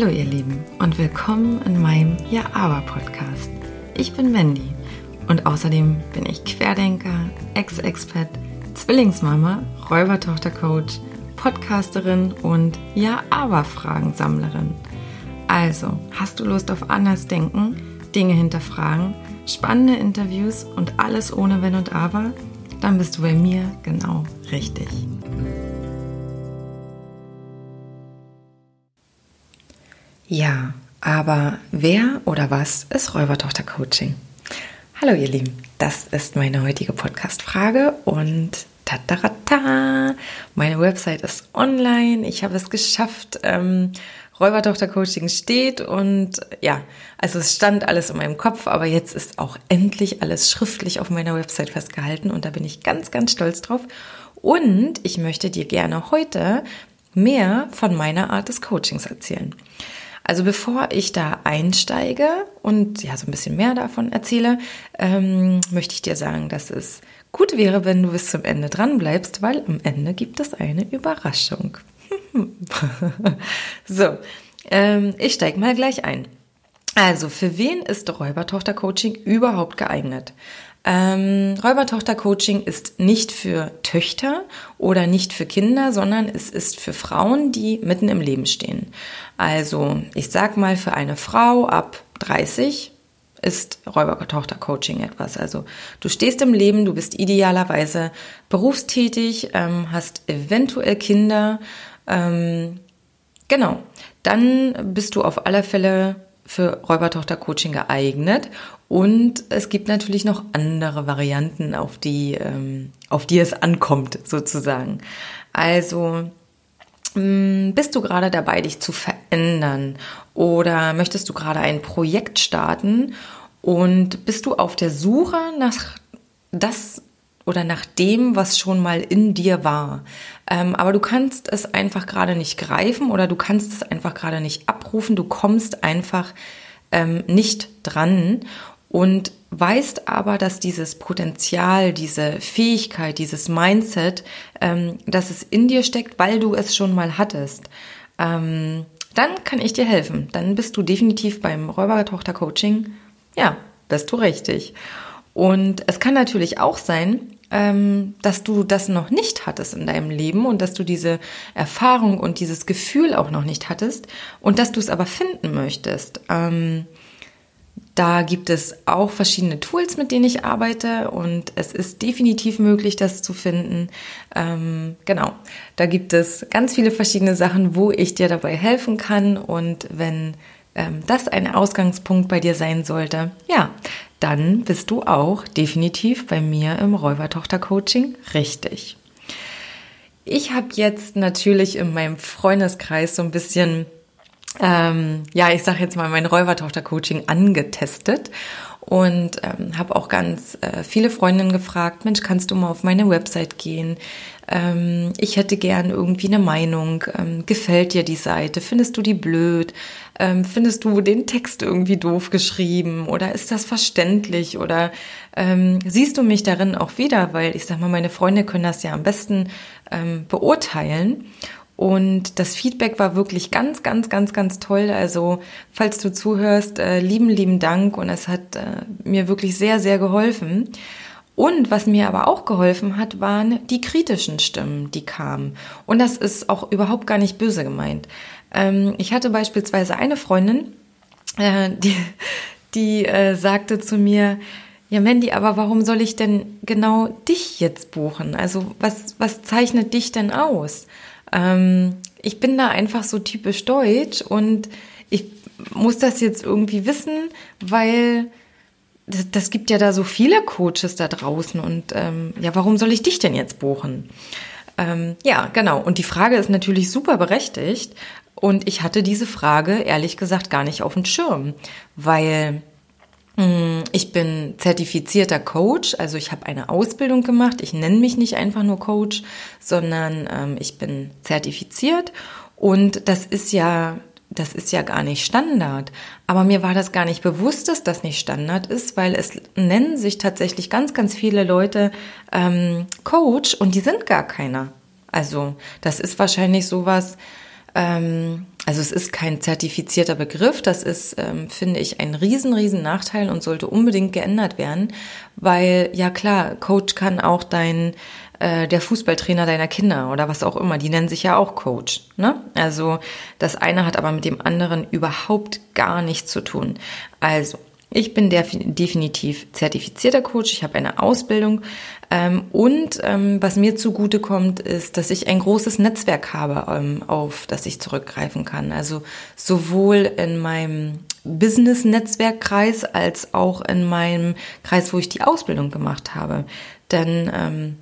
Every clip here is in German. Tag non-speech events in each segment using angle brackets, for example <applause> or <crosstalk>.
Hallo ihr Lieben und willkommen in meinem Ja Aber Podcast. Ich bin Mandy und außerdem bin ich Querdenker, Ex-Expert, Zwillingsmama, Räubertochter-Coach, Podcasterin und Ja Aber Fragensammlerin. Also, hast du Lust auf anders denken, Dinge hinterfragen, spannende Interviews und alles ohne Wenn und Aber? Dann bist du bei mir genau richtig. Ja, aber wer oder was ist Räubertochter-Coaching? Hallo ihr Lieben, das ist meine heutige Podcast-Frage und tatarata, meine Website ist online, ich habe es geschafft, ähm, Räubertochter-Coaching steht und ja, also es stand alles in meinem Kopf, aber jetzt ist auch endlich alles schriftlich auf meiner Website festgehalten und da bin ich ganz, ganz stolz drauf und ich möchte dir gerne heute mehr von meiner Art des Coachings erzählen. Also bevor ich da einsteige und ja so ein bisschen mehr davon erzähle, ähm, möchte ich dir sagen, dass es gut wäre, wenn du bis zum Ende dran bleibst, weil am Ende gibt es eine Überraschung. <laughs> so, ähm, ich steige mal gleich ein. Also, für wen ist Räubertochter-Coaching überhaupt geeignet? Ähm, Räubertochter-Coaching ist nicht für Töchter oder nicht für Kinder, sondern es ist für Frauen, die mitten im Leben stehen. Also, ich sag mal, für eine Frau ab 30 ist Räubertochter-Coaching etwas. Also, du stehst im Leben, du bist idealerweise berufstätig, ähm, hast eventuell Kinder, ähm, genau. Dann bist du auf alle Fälle für Räubertochter-Coaching geeignet. Und es gibt natürlich noch andere Varianten, auf die, ähm, auf die es ankommt, sozusagen. Also, mm, bist du gerade dabei, dich zu verändern? Oder möchtest du gerade ein Projekt starten? Und bist du auf der Suche nach das oder nach dem, was schon mal in dir war. Ähm, aber du kannst es einfach gerade nicht greifen oder du kannst es einfach gerade nicht abrufen. Du kommst einfach ähm, nicht dran und weißt aber, dass dieses Potenzial, diese Fähigkeit, dieses Mindset, ähm, dass es in dir steckt, weil du es schon mal hattest. Ähm, dann kann ich dir helfen. Dann bist du definitiv beim Räubertochter-Coaching. Ja, bist du richtig. Und es kann natürlich auch sein, ähm, dass du das noch nicht hattest in deinem Leben und dass du diese Erfahrung und dieses Gefühl auch noch nicht hattest und dass du es aber finden möchtest. Ähm, da gibt es auch verschiedene Tools, mit denen ich arbeite und es ist definitiv möglich, das zu finden. Ähm, genau, da gibt es ganz viele verschiedene Sachen, wo ich dir dabei helfen kann und wenn das ein Ausgangspunkt bei dir sein sollte, ja, dann bist du auch definitiv bei mir im Räubertochter-Coaching richtig. Ich habe jetzt natürlich in meinem Freundeskreis so ein bisschen, ähm, ja, ich sage jetzt mal mein Räubertochter-Coaching angetestet und ähm, habe auch ganz äh, viele Freundinnen gefragt, Mensch, kannst du mal auf meine Website gehen? Ähm, ich hätte gern irgendwie eine Meinung. Ähm, gefällt dir die Seite? Findest du die blöd? Ähm, findest du den Text irgendwie doof geschrieben oder ist das verständlich oder ähm, siehst du mich darin auch wieder, weil ich sag mal, meine Freunde können das ja am besten ähm, beurteilen. Und das Feedback war wirklich ganz, ganz, ganz, ganz toll. Also, falls du zuhörst, äh, lieben, lieben Dank. Und es hat äh, mir wirklich sehr, sehr geholfen. Und was mir aber auch geholfen hat, waren die kritischen Stimmen, die kamen. Und das ist auch überhaupt gar nicht böse gemeint. Ähm, ich hatte beispielsweise eine Freundin, äh, die, die äh, sagte zu mir, ja, Mandy, aber warum soll ich denn genau dich jetzt buchen? Also was, was zeichnet dich denn aus? Ähm, ich bin da einfach so typisch deutsch und ich muss das jetzt irgendwie wissen, weil das, das gibt ja da so viele Coaches da draußen und ähm, ja, warum soll ich dich denn jetzt buchen? Ähm, ja, genau. Und die Frage ist natürlich super berechtigt. Und ich hatte diese Frage ehrlich gesagt gar nicht auf dem Schirm, weil hm, ich bin zertifizierter Coach, also ich habe eine Ausbildung gemacht. Ich nenne mich nicht einfach nur Coach, sondern ähm, ich bin zertifiziert und das ist ja das ist ja gar nicht Standard. Aber mir war das gar nicht bewusst, dass das nicht Standard ist, weil es nennen sich tatsächlich ganz, ganz viele Leute ähm, Coach und die sind gar keiner. Also das ist wahrscheinlich sowas, Ähm, also es ist kein zertifizierter Begriff, das ist, ähm, finde ich, ein riesen, riesen Nachteil und sollte unbedingt geändert werden, weil ja klar, Coach kann auch dein äh, der Fußballtrainer deiner Kinder oder was auch immer, die nennen sich ja auch Coach. Ne? Also das eine hat aber mit dem anderen überhaupt gar nichts zu tun. Also ich bin definitiv zertifizierter Coach, ich habe eine Ausbildung ähm, und ähm, was mir zugute kommt, ist, dass ich ein großes Netzwerk habe, ähm, auf das ich zurückgreifen kann. Also sowohl in meinem Business-Netzwerkkreis als auch in meinem Kreis, wo ich die Ausbildung gemacht habe. Denn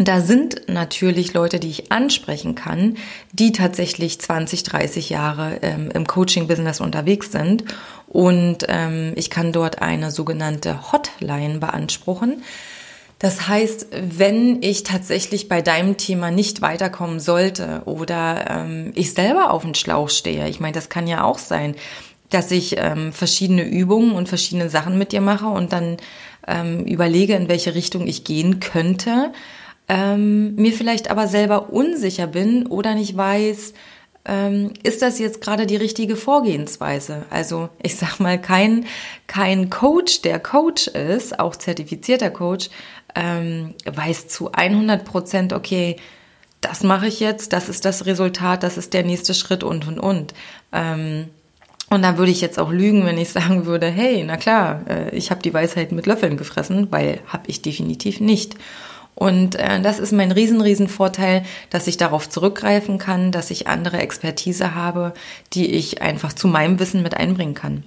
da sind natürlich Leute, die ich ansprechen kann, die tatsächlich 20, 30 Jahre ähm, im Coaching-Business unterwegs sind. Und ähm, ich kann dort eine sogenannte Hotline beanspruchen. Das heißt, wenn ich tatsächlich bei deinem Thema nicht weiterkommen sollte oder ähm, ich selber auf den Schlauch stehe, ich meine, das kann ja auch sein, dass ich ähm, verschiedene Übungen und verschiedene Sachen mit dir mache und dann ähm, überlege, in welche Richtung ich gehen könnte ähm, mir vielleicht aber selber unsicher bin oder nicht weiß, ähm, ist das jetzt gerade die richtige Vorgehensweise? Also ich sag mal, kein, kein Coach, der Coach ist, auch zertifizierter Coach, ähm, weiß zu 100 Prozent, okay, das mache ich jetzt, das ist das Resultat, das ist der nächste Schritt und, und, und. Ähm, und da würde ich jetzt auch lügen, wenn ich <laughs> sagen würde, hey, na klar, äh, ich habe die Weisheit mit Löffeln gefressen, weil habe ich definitiv nicht. Und äh, das ist mein riesen, riesen Vorteil, dass ich darauf zurückgreifen kann, dass ich andere Expertise habe, die ich einfach zu meinem Wissen mit einbringen kann.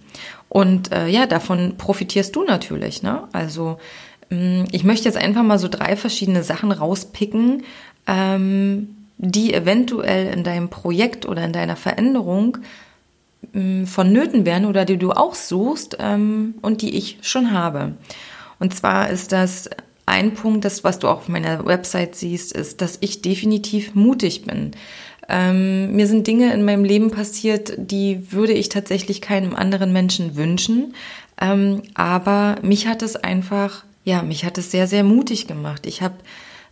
Und äh, ja, davon profitierst du natürlich. Ne? Also ähm, ich möchte jetzt einfach mal so drei verschiedene Sachen rauspicken, ähm, die eventuell in deinem Projekt oder in deiner Veränderung ähm, vonnöten werden oder die du auch suchst ähm, und die ich schon habe. Und zwar ist das ein Punkt, das, was du auch auf meiner Website siehst, ist, dass ich definitiv mutig bin. Ähm, mir sind Dinge in meinem Leben passiert, die würde ich tatsächlich keinem anderen Menschen wünschen. Ähm, aber mich hat es einfach, ja, mich hat es sehr, sehr mutig gemacht. Ich habe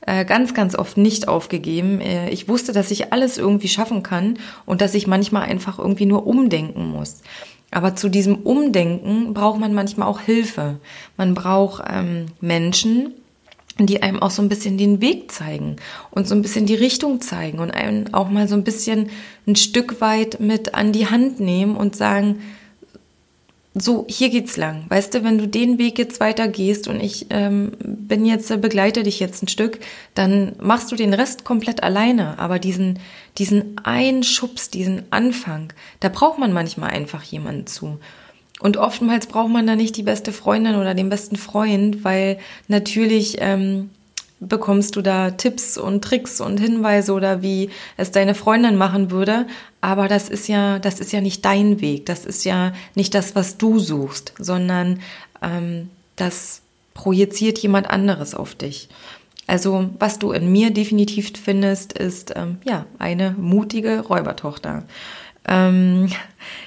äh, ganz, ganz oft nicht aufgegeben. Äh, ich wusste, dass ich alles irgendwie schaffen kann und dass ich manchmal einfach irgendwie nur umdenken muss. Aber zu diesem Umdenken braucht man manchmal auch Hilfe. Man braucht ähm, Menschen, die einem auch so ein bisschen den Weg zeigen und so ein bisschen die Richtung zeigen und einem auch mal so ein bisschen ein Stück weit mit an die Hand nehmen und sagen, so, hier geht's lang. Weißt du, wenn du den Weg jetzt weiter gehst und ich ähm, bin jetzt, äh, begleite dich jetzt ein Stück, dann machst du den Rest komplett alleine. Aber diesen, diesen Einschubs, diesen Anfang, da braucht man manchmal einfach jemanden zu. Und oftmals braucht man da nicht die beste Freundin oder den besten Freund, weil natürlich ähm, bekommst du da Tipps und Tricks und Hinweise oder wie es deine Freundin machen würde. Aber das ist ja, das ist ja nicht dein Weg. Das ist ja nicht das, was du suchst, sondern ähm, das projiziert jemand anderes auf dich. Also was du in mir definitiv findest, ist ähm, ja eine mutige Räubertochter. Ähm,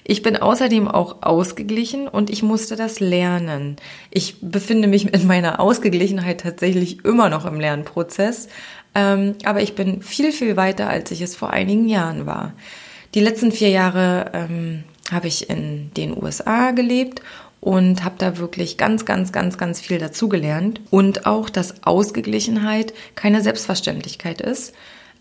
ich bin außerdem auch ausgeglichen und ich musste das lernen. Ich befinde mich mit meiner Ausgeglichenheit tatsächlich immer noch im Lernprozess, ähm, aber ich bin viel, viel weiter, als ich es vor einigen Jahren war. Die letzten vier Jahre ähm, habe ich in den USA gelebt und habe da wirklich ganz, ganz, ganz, ganz viel dazugelernt. Und auch, dass Ausgeglichenheit keine Selbstverständlichkeit ist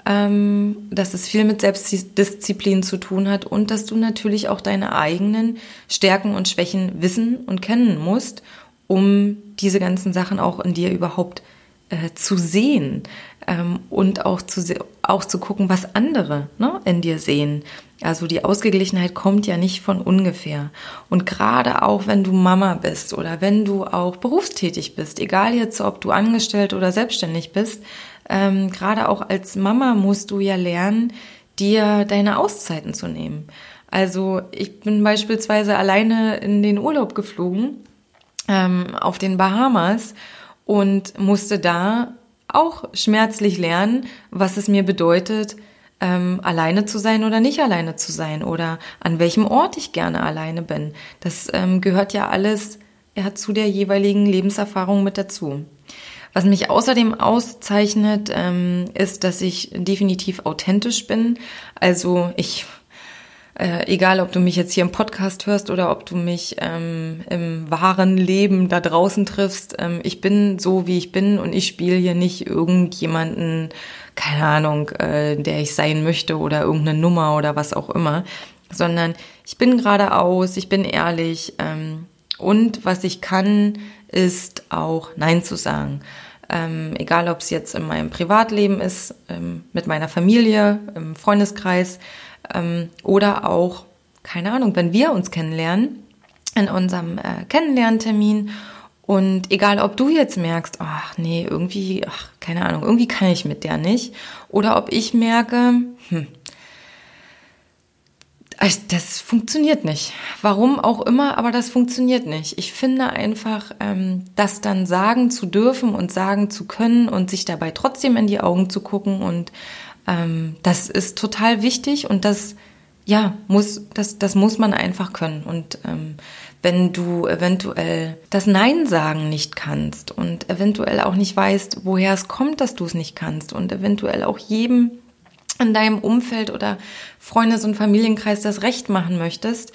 ähm, dass es viel mit Selbstdisziplin zu tun hat und dass du natürlich auch deine eigenen Stärken und Schwächen wissen und kennen musst, um diese ganzen Sachen auch in dir überhaupt äh, zu sehen ähm, und auch zu, auch zu gucken, was andere ne, in dir sehen. Also die Ausgeglichenheit kommt ja nicht von ungefähr. Und gerade auch wenn du Mama bist oder wenn du auch berufstätig bist, egal jetzt, ob du angestellt oder selbstständig bist, ähm, gerade auch als Mama musst du ja lernen, dir deine Auszeiten zu nehmen. Also ich bin beispielsweise alleine in den Urlaub geflogen ähm, auf den Bahamas und musste da auch schmerzlich lernen, was es mir bedeutet, ähm, alleine zu sein oder nicht alleine zu sein oder an welchem Ort ich gerne alleine bin. Das ähm, gehört ja alles ja, zu der jeweiligen Lebenserfahrung mit dazu. Was mich außerdem auszeichnet, ähm, ist, dass ich definitiv authentisch bin. Also ich äh, egal, ob du mich jetzt hier im Podcast hörst oder ob du mich ähm, im wahren Leben da draußen triffst, ähm, ich bin so, wie ich bin und ich spiele hier nicht irgendjemanden, keine Ahnung, äh, der ich sein möchte oder irgendeine Nummer oder was auch immer, sondern ich bin geradeaus, ich bin ehrlich ähm, und was ich kann, ist auch Nein zu sagen. Ähm, egal, ob es jetzt in meinem Privatleben ist, ähm, mit meiner Familie, im Freundeskreis, ähm, oder auch, keine Ahnung, wenn wir uns kennenlernen, in unserem äh, Kennenlerntermin und egal, ob du jetzt merkst, ach nee, irgendwie, ach, keine Ahnung, irgendwie kann ich mit der nicht. Oder ob ich merke, hm, das funktioniert nicht. Warum auch immer, aber das funktioniert nicht. Ich finde einfach, ähm, das dann sagen zu dürfen und sagen zu können und sich dabei trotzdem in die Augen zu gucken und ähm, das ist total wichtig und das ja muss das das muss man einfach können und ähm, wenn du eventuell das Nein sagen nicht kannst und eventuell auch nicht weißt, woher es kommt, dass du es nicht kannst und eventuell auch jedem in deinem Umfeld oder Freundes- und Familienkreis das Recht machen möchtest,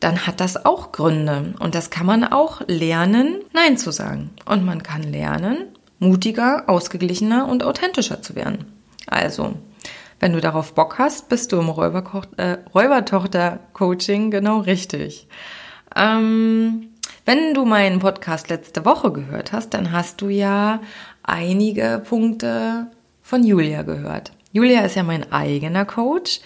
dann hat das auch Gründe. Und das kann man auch lernen, Nein zu sagen. Und man kann lernen, mutiger, ausgeglichener und authentischer zu werden. Also, wenn du darauf Bock hast, bist du im äh, Räubertochter-Coaching genau richtig. Ähm, wenn du meinen Podcast letzte Woche gehört hast, dann hast du ja einige Punkte von Julia gehört. Julia ist ja mein eigener Coach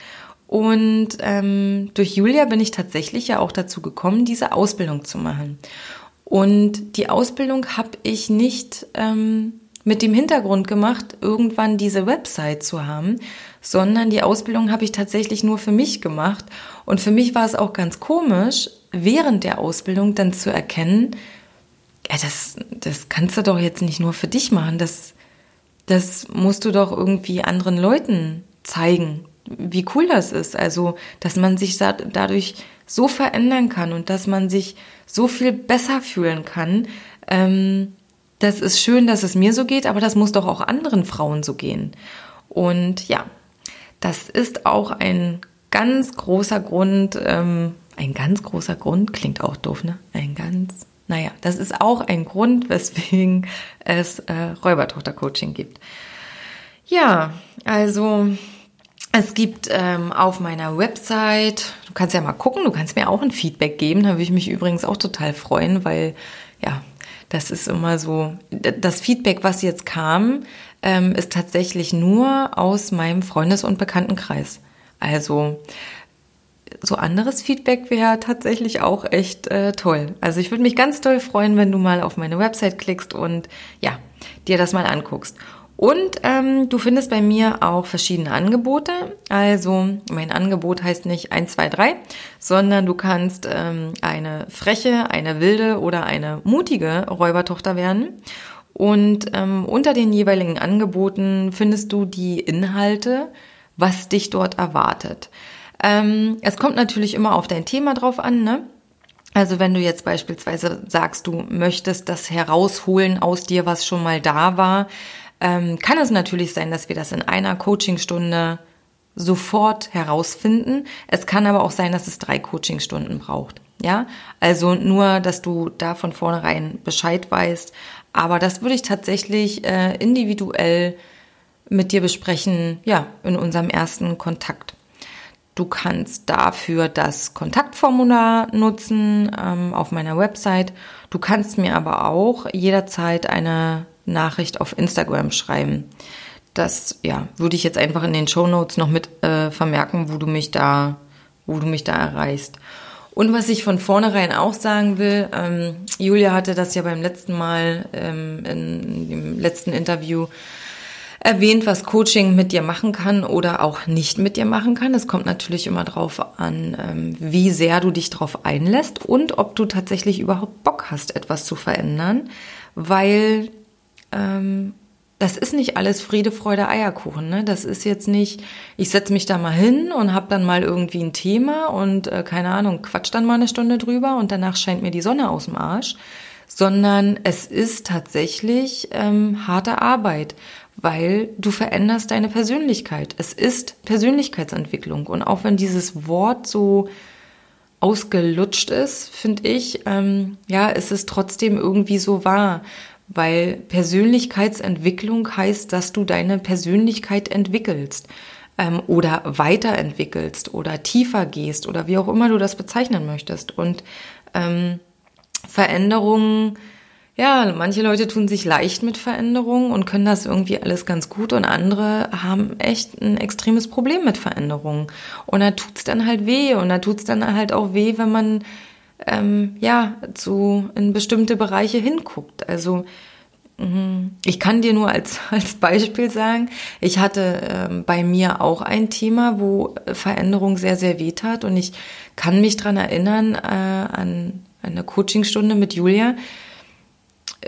und ähm, durch Julia bin ich tatsächlich ja auch dazu gekommen, diese Ausbildung zu machen. Und die Ausbildung habe ich nicht ähm, mit dem Hintergrund gemacht, irgendwann diese Website zu haben, sondern die Ausbildung habe ich tatsächlich nur für mich gemacht. Und für mich war es auch ganz komisch, während der Ausbildung dann zu erkennen, ja, das, das kannst du doch jetzt nicht nur für dich machen, das, das musst du doch irgendwie anderen Leuten zeigen, wie cool das ist. Also, dass man sich dadurch so verändern kann und dass man sich so viel besser fühlen kann. Ähm, das ist schön, dass es mir so geht, aber das muss doch auch anderen Frauen so gehen. Und ja, das ist auch ein ganz großer Grund, ähm, ein ganz großer Grund, klingt auch doof, ne? Ein ganz, naja, das ist auch ein Grund, <laughs> weswegen es äh, Räubertochter-Coaching gibt. Ja, also es gibt ähm, auf meiner Website, du kannst ja mal gucken, du kannst mir auch ein Feedback geben, da würde ich mich übrigens auch total freuen, weil ja, das ist immer so, das Feedback, was jetzt kam, ähm, ist tatsächlich nur aus meinem Freundes- und Bekanntenkreis. Also so anderes Feedback wäre tatsächlich auch echt äh, toll. Also ich würde mich ganz toll freuen, wenn du mal auf meine Website klickst und ja, dir das mal anguckst. Und ähm, du findest bei mir auch verschiedene Angebote. Also mein Angebot heißt nicht 1, 2, 3, sondern du kannst ähm, eine freche, eine wilde oder eine mutige Räubertochter werden. Und ähm, unter den jeweiligen Angeboten findest du die Inhalte, was dich dort erwartet. Ähm, es kommt natürlich immer auf dein Thema drauf an, ne? Also wenn du jetzt beispielsweise sagst, du möchtest das herausholen aus dir, was schon mal da war, ähm, kann es natürlich sein, dass wir das in einer Coachingstunde sofort herausfinden. Es kann aber auch sein, dass es drei Coachingstunden braucht. Ja, also nur, dass du da von vornherein Bescheid weißt. Aber das würde ich tatsächlich äh, individuell mit dir besprechen, ja, in unserem ersten Kontakt. Du kannst dafür das Kontaktformular nutzen ähm, auf meiner Website. Du kannst mir aber auch jederzeit eine Nachricht auf Instagram schreiben. Das ja, würde ich jetzt einfach in den Show Notes noch mit äh, vermerken, wo du mich da, wo du mich da erreichst. Und was ich von vornherein auch sagen will, ähm, Julia hatte das ja beim letzten Mal ähm, in dem letzten Interview erwähnt, was Coaching mit dir machen kann oder auch nicht mit dir machen kann. Es kommt natürlich immer darauf an, ähm, wie sehr du dich darauf einlässt und ob du tatsächlich überhaupt Bock hast, etwas zu verändern, weil ähm, das ist nicht alles Friede, Freude, Eierkuchen. Ne? Das ist jetzt nicht, ich setze mich da mal hin und habe dann mal irgendwie ein Thema und äh, keine Ahnung, quatsch dann mal eine Stunde drüber und danach scheint mir die Sonne aus dem Arsch. sondern es ist tatsächlich ähm, harte Arbeit, weil du veränderst deine Persönlichkeit. Es ist Persönlichkeitsentwicklung. Und auch wenn dieses Wort so ausgelutscht ist, finde ich, ähm, ja, es trotzdem irgendwie so wahr, weil Persönlichkeitsentwicklung heißt, dass du deine Persönlichkeit entwickelst ähm, oder weiterentwickelst oder tiefer gehst oder wie auch immer du das bezeichnen möchtest. Und ähm, Veränderungen, ja, manche Leute tun sich leicht mit Veränderungen und können das irgendwie alles ganz gut und andere haben echt ein extremes Problem mit Veränderungen. Und da tut's dann halt weh und da tut's dann halt auch weh, wenn man ähm, ja zu in bestimmte Bereiche hinguckt. Also Mhm. Ich kann dir nur als, <laughs> als Beispiel sagen, ich hatte ähm, bei mir auch ein Thema, wo Veränderung sehr, sehr weh tat und ich kann mich dran erinnern äh, an eine Coachingstunde mit Julia,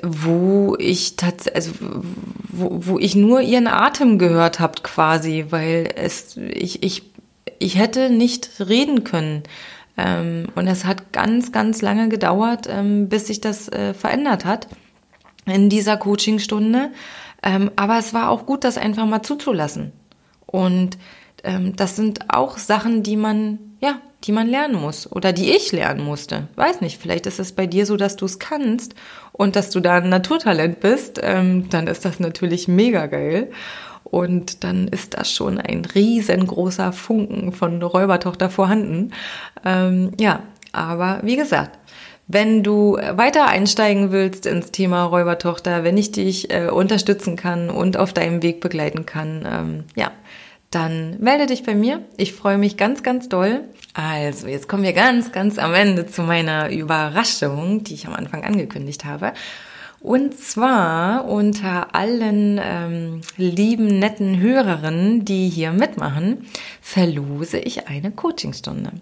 wo ich tatsächlich, also wo, wo ich nur ihren Atem gehört habe quasi, weil es ich ich ich hätte nicht reden können und es hat ganz ganz lange gedauert, ähm, bis sich das äh, verändert hat in dieser Coachingstunde. Ähm, aber es war auch gut, das einfach mal zuzulassen. Und ähm, das sind auch Sachen, die man, ja, die man lernen muss oder die ich lernen musste. Weiß nicht, vielleicht ist es bei dir so, dass du es kannst und dass du da ein Naturtalent bist. Ähm, dann ist das natürlich mega geil. Und dann ist das schon ein riesengroßer Funken von Räubertochter vorhanden. Ähm, ja, aber wie gesagt, wenn du weiter einsteigen willst ins Thema Räubertochter, wenn ich dich äh, unterstützen kann und auf deinem Weg begleiten kann, ähm, ja, dann melde dich bei mir. Ich freue mich ganz, ganz doll. Also, jetzt kommen wir ganz, ganz am Ende zu meiner Überraschung, die ich am Anfang angekündigt habe. Und zwar unter allen ähm, lieben, netten Hörerinnen, die hier mitmachen, verlose ich eine Coachingstunde.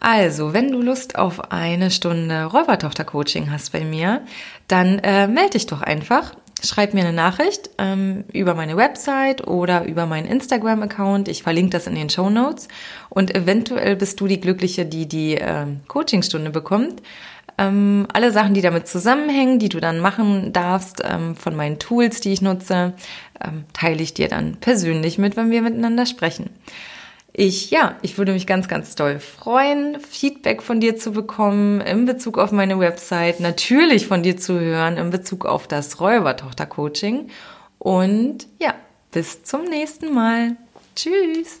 Also, wenn du Lust auf eine Stunde Räubertochter-Coaching hast bei mir, dann äh, melde dich doch einfach. Schreib mir eine Nachricht ähm, über meine Website oder über meinen Instagram-Account. Ich verlinke das in den Show Notes. Und eventuell bist du die Glückliche, die die äh, Coachingstunde bekommt. Ähm, alle Sachen, die damit zusammenhängen, die du dann machen darfst, ähm, von meinen Tools, die ich nutze, ähm, teile ich dir dann persönlich mit, wenn wir miteinander sprechen. Ich, ja, ich würde mich ganz, ganz toll freuen, Feedback von dir zu bekommen in Bezug auf meine Website, natürlich von dir zu hören in Bezug auf das Räubertochter-Coaching. Und ja, bis zum nächsten Mal. Tschüss.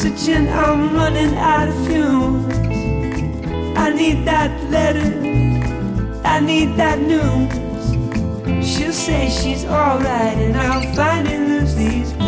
Oxygen. I'm running out of fumes. I need that letter, I need that news. She'll say she's alright, and I'll finally lose the